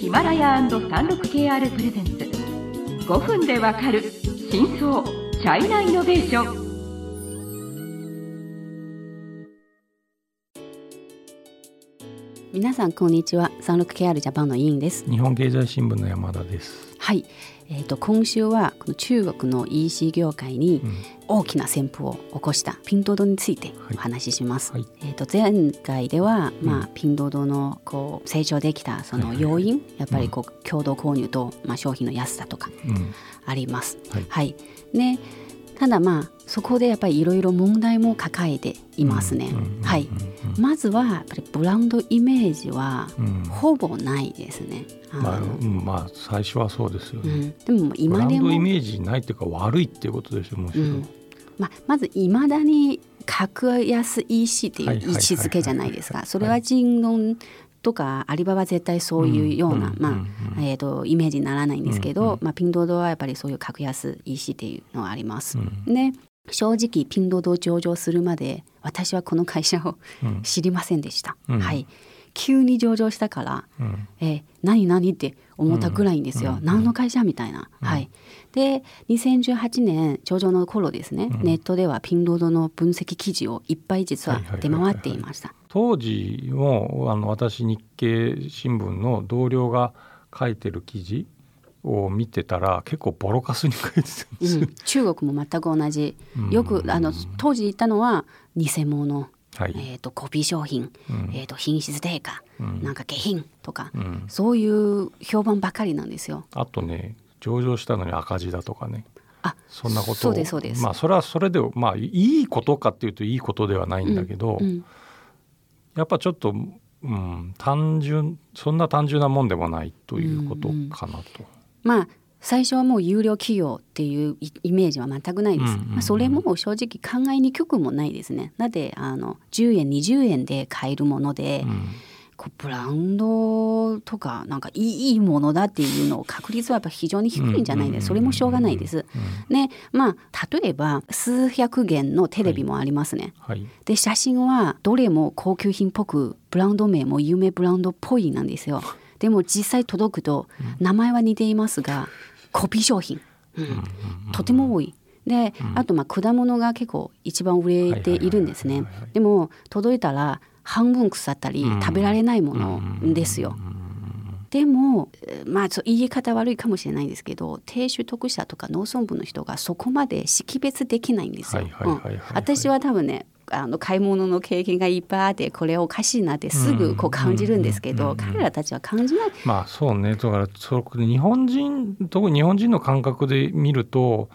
ヒマラヤ &36KR プレゼンツ。5分でわかる真相チャイナイノベーション。皆さんこんにちは。36KR ジャパンの委員です。日本経済新聞の山田です。はい。えーと、今週はこの中国の EC 業界に大きな旋風を起こしたピントドについてお話しします。はい。はい、えーと、前回では、まあ、ピントドのこう成長できたその要因、はいはい、やっぱりこう共同購入と、まあ、商品の安さとかあります。はい、はい、ねただまあそこでやっぱりいろいろ問題も抱えていますね。はい。まずはやっぱりブランドイメージはほぼないですね。うん、まあ、まあ最初はそうですよね。うん、でも今でもブランドイメージないっていうか悪いっていうことですよもちろん。うん、まあまずいまだに格安 EC っていう位置づけじゃないですか。それは人論とかアリババ絶対そういうような、まあえーと、イメージにならないんですけど、まあ、ピンドードはやっぱりそういう格安 EC っていうのはあります。で正直ピンドード上場するまで私はこの会社を知りませんでした。はい急に上場したから、うん、え何何って思ったぐらいんですよ、うん、何の会社みたいな、うん、はい。で2018年上場の頃ですね、ネットではピンロードの分析記事をいっぱい実は出回っていました、当時もあの私日経新聞の同僚が書いてる記事を見てたら結構ボロカスに書いてたんです、うん、中国も全く同じ。よくあの当時言ったのは偽物はい、えーと、コピー商品、うん、えーと、品質低下、うん、なんか下品とか、うん、そういう評判ばかりなんですよ。あとね上場したのに赤字だとかね。あそんなことそうですそうです。まあそれはそれでまあいいことかっていうといいことではないんだけど、やっぱちょっと、うん、単純そんな単純なもんでもないということかなと。まあ最初はもう有料企業っていうイメージは全くないです。まあ、それも正直考えにくくもないですね。だってあの10円20円で買えるもので、うん、こうブランドとかなんかいいものだっていうのを確率はやっぱ非常に低いんじゃないですか。それもしょうがないです。ねまあ例えば数百元のテレビもありますね。はいはい、で写真はどれも高級品っぽくブランド名も有名ブランドっぽいなんですよ。でも実際届くと名前は似ていますが、コピー商品、うん、とても多い。で、あとまあ果物が結構一番売れているんですね。でも届いたら半分腐ったり食べられないものですよ。でもまあ言い方悪いかもしれないんですけど低所得者とか農村部の人がそこまで識別できないんですよ。私は多分ねあの買い物の経験がいっぱいあってこれおかしいなってすぐこう感じるんですけど、彼らたちは感じない。まあそうね。だからそ日本人特に日本人の感覚で見ると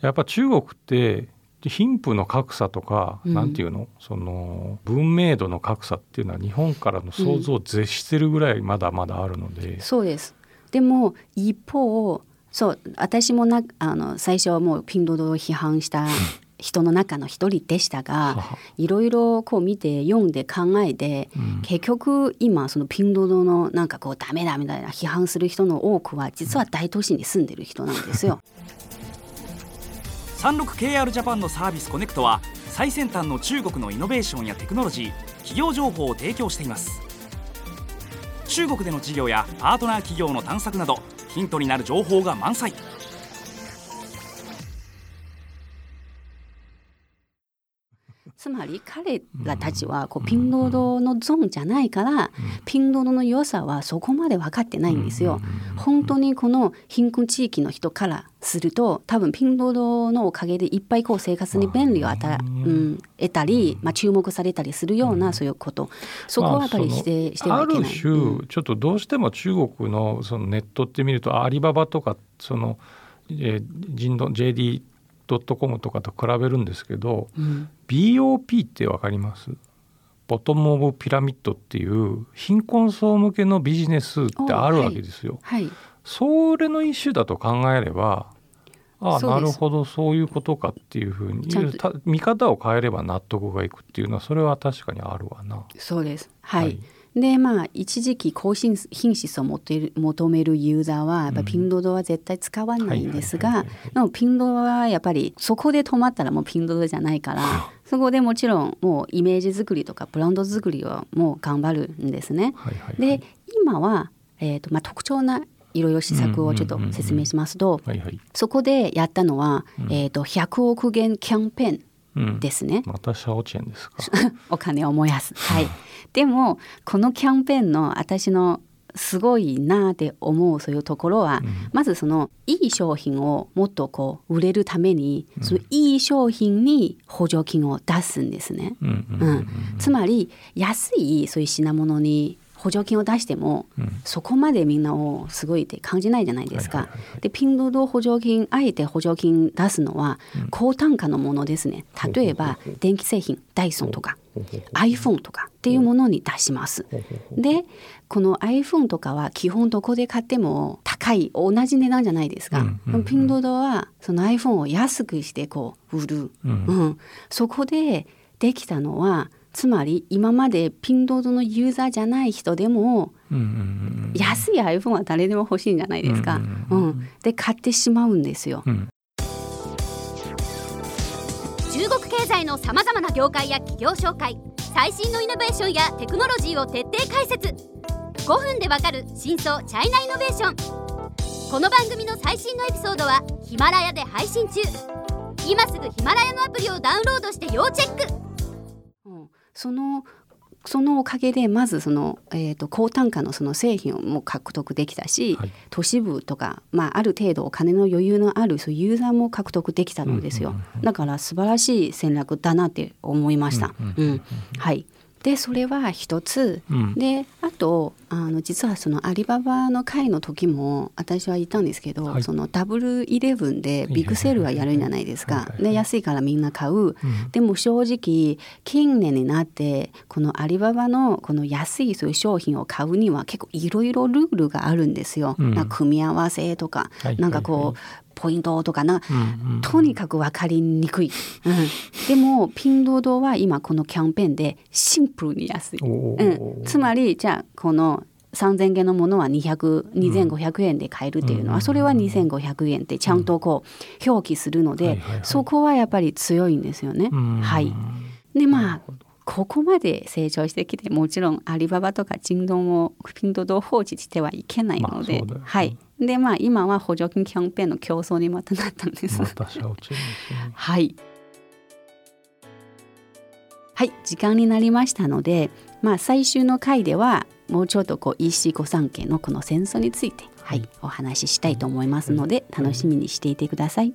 やっぱ中国って貧富の格差とか、うん、なんていうの？その文明度の格差っていうのは日本からの想像を絶してるぐらいまだまだあるので、うん、そうです。でも一方そう私もなあの最初はもうピンドドを批判した人の中の一人でしたがいろいろこう見て読んで考えて、うん、結局今そのピンドドのなんかこうダメだみたいな批判する人の多くは実は大都市に住んでる人なんですよ。36KR ジャパンのサービスコネクトは最先端の中国のイノベーションやテクノロジー企業情報を提供しています。中国での事業やパートナー企業の探索などヒントになる情報が満載つまり彼らたちはこうピンロードのゾーンじゃないから、ピンロードの良さはそこまで分かってないんですよ。本当にこの貧困地域の人からすると多分ピンロードのおかげでいっぱいこう生活に便利を与え、うん、得たり、まあ、注目されたりするようなそういうこと。そこはやっぱり否定してはいけない。ある種、ちょっとどうしても中国のそのネットって見るとアリババとかその、えー、人道 JD ドットコムとかと比べるんですけど、うん、BOP って分かります？ボトム・オブ・ピラミッドっていう貧困層向けのビジネスってあるわけですよ。はい、それの一種だと考えればああなるほどそういうことかっていうふうに見方を変えれば納得がいくっていうのはそれは確かにあるわな。そうです。はい、はいでまあ一時期高品質を求めるユーザーはやっぱピンドドは絶対使わないんですがでもピンドドはやっぱりそこで止まったらもうピンドドじゃないからそこでもちろんもうイメージ作りとかブランド作りはもう頑張るんですね。で今はえーとまあ、特徴ないろいろ施策をちょっと説明しますと、そこでやったのは、うん、えーと、100億元キャンペーンですね。うん、またシャオチェンですか？お金を燃やす。はい。でもこのキャンペーンの私のすごいなって思うそういうところは、うん、まずそのいい商品をもっとこう売れるために、うん、そのいい商品に補助金を出すんですね。つまり安いそういう品物に補助金を出しても、うん、そこまでみんなをすごいって感じないじゃないですか。でピンドド補助金あえて補助金出すのは高単価のものですね。例えば電気製品ダイソンとか iPhone とかっていうものに出します。でこの iPhone とかは基本どこで買っても高い同じ値段じゃないですか。ピンドドはその iPhone を安くしてこう売る、うん、うん、そこでできたのはつまり今までピンドードのユーザーじゃない人でも、安い iPhone は誰でも欲しいんじゃないですか。うん、で買ってしまうんですよ。中国経済のさまざまな業界や企業紹介最新のイノベーションやテクノロジーを徹底解説。5分でわかる真相チャイナイノベーション。この番組の最新のエピソードはヒマラヤで配信中。今すぐヒマラヤのアプリをダウンロードして要チェックそのそのおかげでまずその、えーと、高単価のその製品をも獲得できたし、はい、都市部とか、まあ、ある程度お金の余裕のあるそういうユーザーも獲得できたのですよ、だから素晴らしい戦略だなって思いました。はいでそれは一つ、うん、であとあの実はそのアリババの会の時も私は言ったんですけど、はい、そのダブルイレブンでビッグセールはやるんじゃないですか。で安いからみんな買う、うん、でも正直近年になってこのアリババのこの安いそういう商品を買うには結構いろいろルールがあるんですよ。うん、組み合わせとか、はい、なんかこう、ポイントとかな、うんうん、とにかく分かりにくい、うん、でもピンドードは今このキャンペーンでシンプルに安い、うん、つまりじゃあこの3,000元のものは200,2500円で買えるっていうのは、それは2,500円ってちゃんとこう表記するので、そこはやっぱり強いんですよね。はい、でまあここまで成長してきてもちろんアリババとかチンドンをピンドド放置してはいけないので、まあ、はいでまあ今は補助金キャンペーンの競争にまたなったんです。またね、はい。はい時間になりましたので、まあ最終の回ではもうちょっとこう EC 御三家のこの戦争についてはいお話ししたいと思いますので楽しみにしていてください。